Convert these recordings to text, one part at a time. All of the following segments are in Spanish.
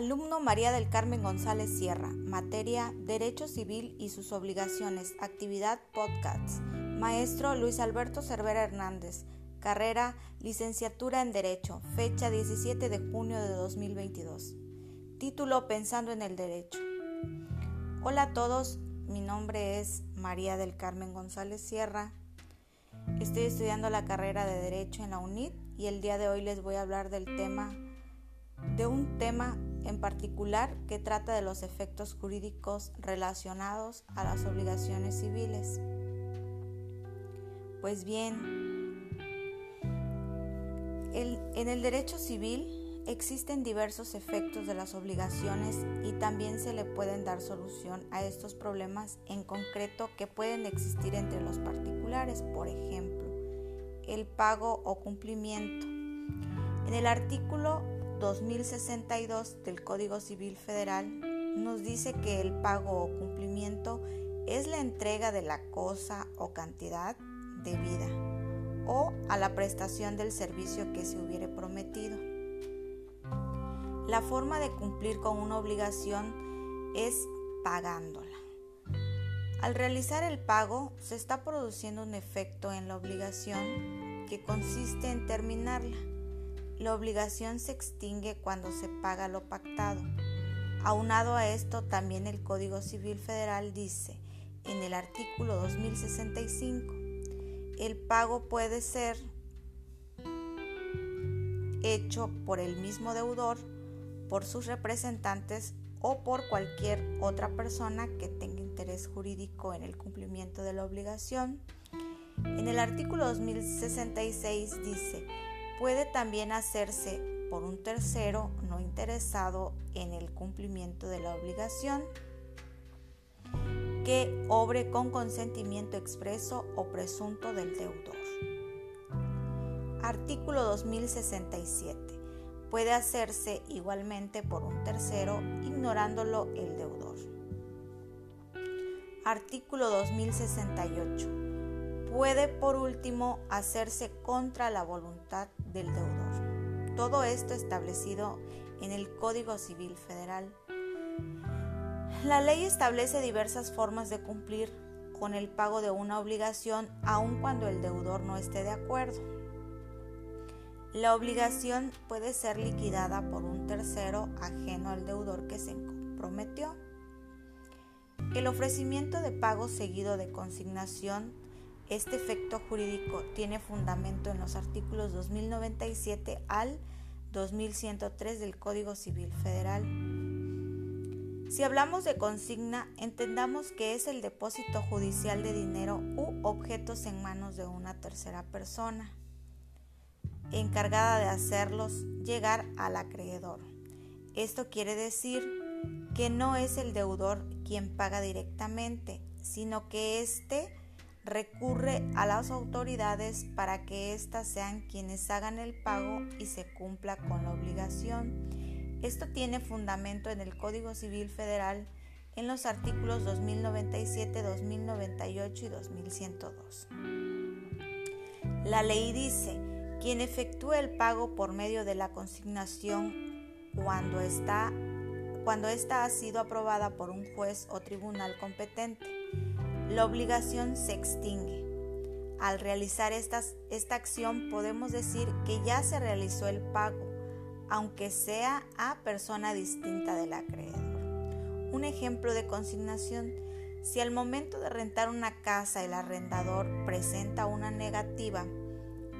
Alumno María del Carmen González Sierra, materia Derecho Civil y sus obligaciones, actividad Podcasts. Maestro Luis Alberto Cervera Hernández, carrera Licenciatura en Derecho, fecha 17 de junio de 2022. Título Pensando en el Derecho. Hola a todos, mi nombre es María del Carmen González Sierra. Estoy estudiando la carrera de Derecho en la UNIT y el día de hoy les voy a hablar del tema de un tema en particular que trata de los efectos jurídicos relacionados a las obligaciones civiles. Pues bien, en el derecho civil existen diversos efectos de las obligaciones y también se le pueden dar solución a estos problemas en concreto que pueden existir entre los particulares, por ejemplo, el pago o cumplimiento. En el artículo 2062 del Código Civil Federal nos dice que el pago o cumplimiento es la entrega de la cosa o cantidad debida o a la prestación del servicio que se hubiere prometido. La forma de cumplir con una obligación es pagándola. Al realizar el pago se está produciendo un efecto en la obligación que consiste en terminarla la obligación se extingue cuando se paga lo pactado. Aunado a esto, también el Código Civil Federal dice en el artículo 2065, el pago puede ser hecho por el mismo deudor, por sus representantes o por cualquier otra persona que tenga interés jurídico en el cumplimiento de la obligación. En el artículo 2066 dice, puede también hacerse por un tercero no interesado en el cumplimiento de la obligación que obre con consentimiento expreso o presunto del deudor. Artículo 2067. Puede hacerse igualmente por un tercero ignorándolo el deudor. Artículo 2068 puede por último hacerse contra la voluntad del deudor. Todo esto establecido en el Código Civil Federal. La ley establece diversas formas de cumplir con el pago de una obligación aun cuando el deudor no esté de acuerdo. La obligación puede ser liquidada por un tercero ajeno al deudor que se comprometió. El ofrecimiento de pago seguido de consignación este efecto jurídico tiene fundamento en los artículos 2097 al 2103 del Código Civil Federal. Si hablamos de consigna, entendamos que es el depósito judicial de dinero u objetos en manos de una tercera persona, encargada de hacerlos llegar al acreedor. Esto quiere decir que no es el deudor quien paga directamente, sino que éste recurre a las autoridades para que éstas sean quienes hagan el pago y se cumpla con la obligación. Esto tiene fundamento en el Código Civil Federal en los artículos 2097, 2098 y 2102. La ley dice, quien efectúe el pago por medio de la consignación cuando está cuando ésta ha sido aprobada por un juez o tribunal competente la obligación se extingue. Al realizar esta acción podemos decir que ya se realizó el pago, aunque sea a persona distinta del acreedor. Un ejemplo de consignación, si al momento de rentar una casa el arrendador presenta una negativa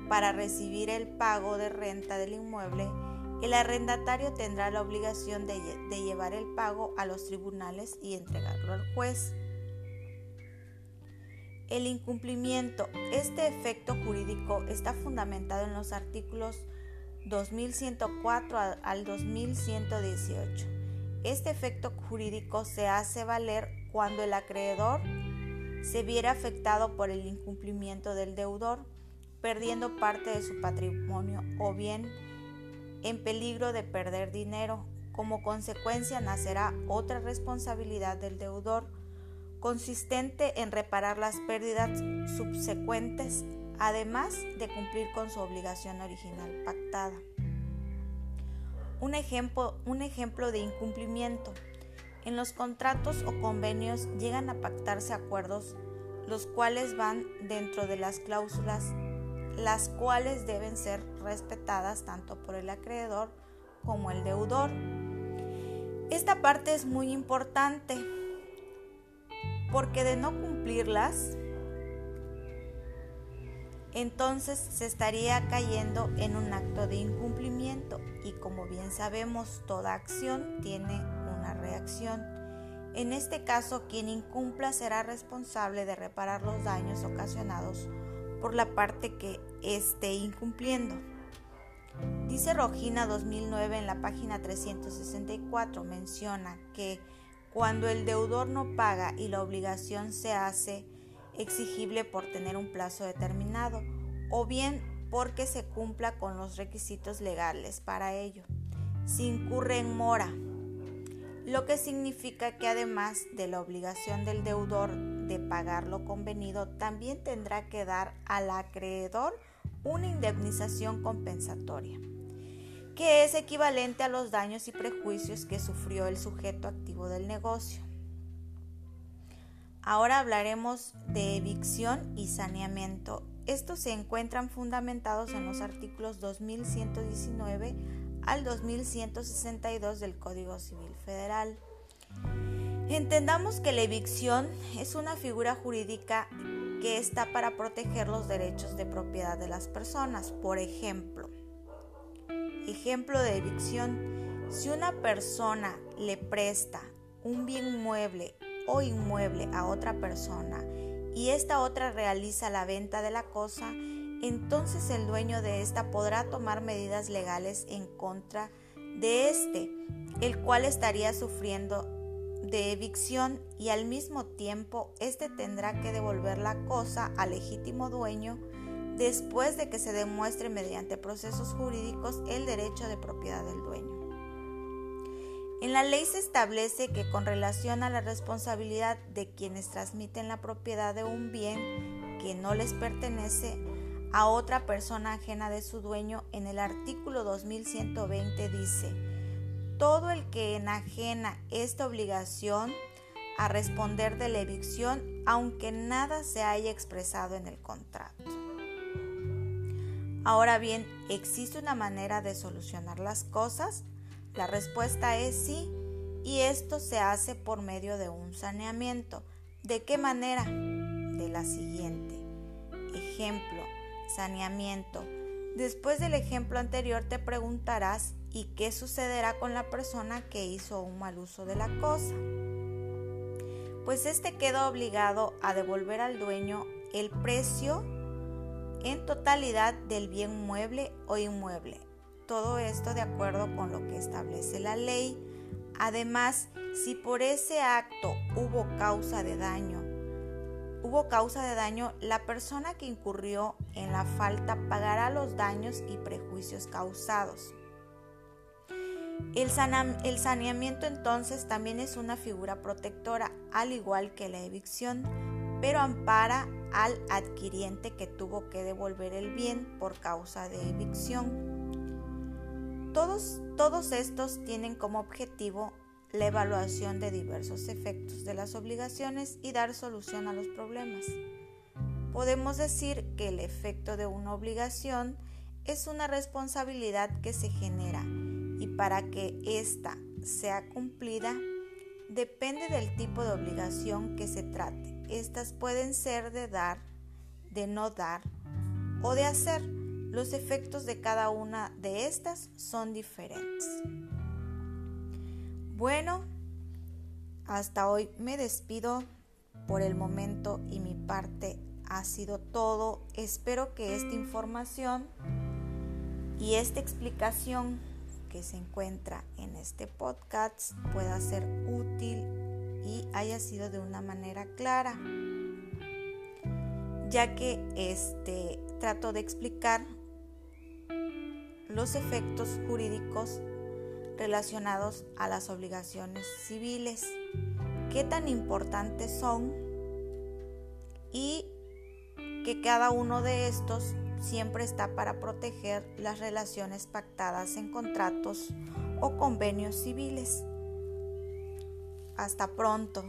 para recibir el pago de renta del inmueble, el arrendatario tendrá la obligación de, de llevar el pago a los tribunales y entregarlo al juez. El incumplimiento. Este efecto jurídico está fundamentado en los artículos 2104 al 2118. Este efecto jurídico se hace valer cuando el acreedor se viera afectado por el incumplimiento del deudor, perdiendo parte de su patrimonio o bien en peligro de perder dinero. Como consecuencia nacerá otra responsabilidad del deudor consistente en reparar las pérdidas subsecuentes, además de cumplir con su obligación original pactada. Un ejemplo, un ejemplo de incumplimiento. En los contratos o convenios llegan a pactarse acuerdos los cuales van dentro de las cláusulas, las cuales deben ser respetadas tanto por el acreedor como el deudor. Esta parte es muy importante porque de no cumplirlas, entonces se estaría cayendo en un acto de incumplimiento y como bien sabemos, toda acción tiene una reacción. En este caso, quien incumpla será responsable de reparar los daños ocasionados por la parte que esté incumpliendo. Dice Rogina 2009 en la página 364, menciona que cuando el deudor no paga y la obligación se hace exigible por tener un plazo determinado o bien porque se cumpla con los requisitos legales para ello. Se incurre en mora, lo que significa que además de la obligación del deudor de pagar lo convenido, también tendrá que dar al acreedor una indemnización compensatoria, que es equivalente a los daños y prejuicios que sufrió el sujeto activo del negocio. Ahora hablaremos de evicción y saneamiento. Estos se encuentran fundamentados en los artículos 2119 al 2162 del Código Civil Federal. Entendamos que la evicción es una figura jurídica que está para proteger los derechos de propiedad de las personas. Por ejemplo, ejemplo de evicción, si una persona le presta un bien mueble o inmueble a otra persona y esta otra realiza la venta de la cosa, entonces el dueño de esta podrá tomar medidas legales en contra de este, el cual estaría sufriendo de evicción y al mismo tiempo éste tendrá que devolver la cosa al legítimo dueño después de que se demuestre mediante procesos jurídicos el derecho de propiedad del dueño. En la ley se establece que con relación a la responsabilidad de quienes transmiten la propiedad de un bien que no les pertenece a otra persona ajena de su dueño, en el artículo 2120 dice, todo el que enajena esta obligación a responder de la evicción, aunque nada se haya expresado en el contrato. Ahora bien, ¿existe una manera de solucionar las cosas? La respuesta es sí, y esto se hace por medio de un saneamiento. ¿De qué manera? De la siguiente. Ejemplo, saneamiento. Después del ejemplo anterior te preguntarás ¿y qué sucederá con la persona que hizo un mal uso de la cosa? Pues este queda obligado a devolver al dueño el precio en totalidad del bien mueble o inmueble todo esto de acuerdo con lo que establece la ley. Además, si por ese acto hubo causa de daño, hubo causa de daño, la persona que incurrió en la falta pagará los daños y prejuicios causados. El, el, saneamiento entonces también es una figura protectora, al igual que la evicción, pero ampara al adquiriente que tuvo que devolver el bien por causa de evicción. Todos, todos estos tienen como objetivo la evaluación de diversos efectos de las obligaciones y dar solución a los problemas. Podemos decir que el efecto de una obligación es una responsabilidad que se genera y para que ésta sea cumplida depende del tipo de obligación que se trate. Estas pueden ser de dar, de no dar o de hacer. Los efectos de cada una de estas son diferentes. Bueno, hasta hoy me despido por el momento y mi parte ha sido todo. Espero que esta información y esta explicación que se encuentra en este podcast pueda ser útil y haya sido de una manera clara, ya que este trato de explicar los efectos jurídicos relacionados a las obligaciones civiles, qué tan importantes son y que cada uno de estos siempre está para proteger las relaciones pactadas en contratos o convenios civiles. Hasta pronto.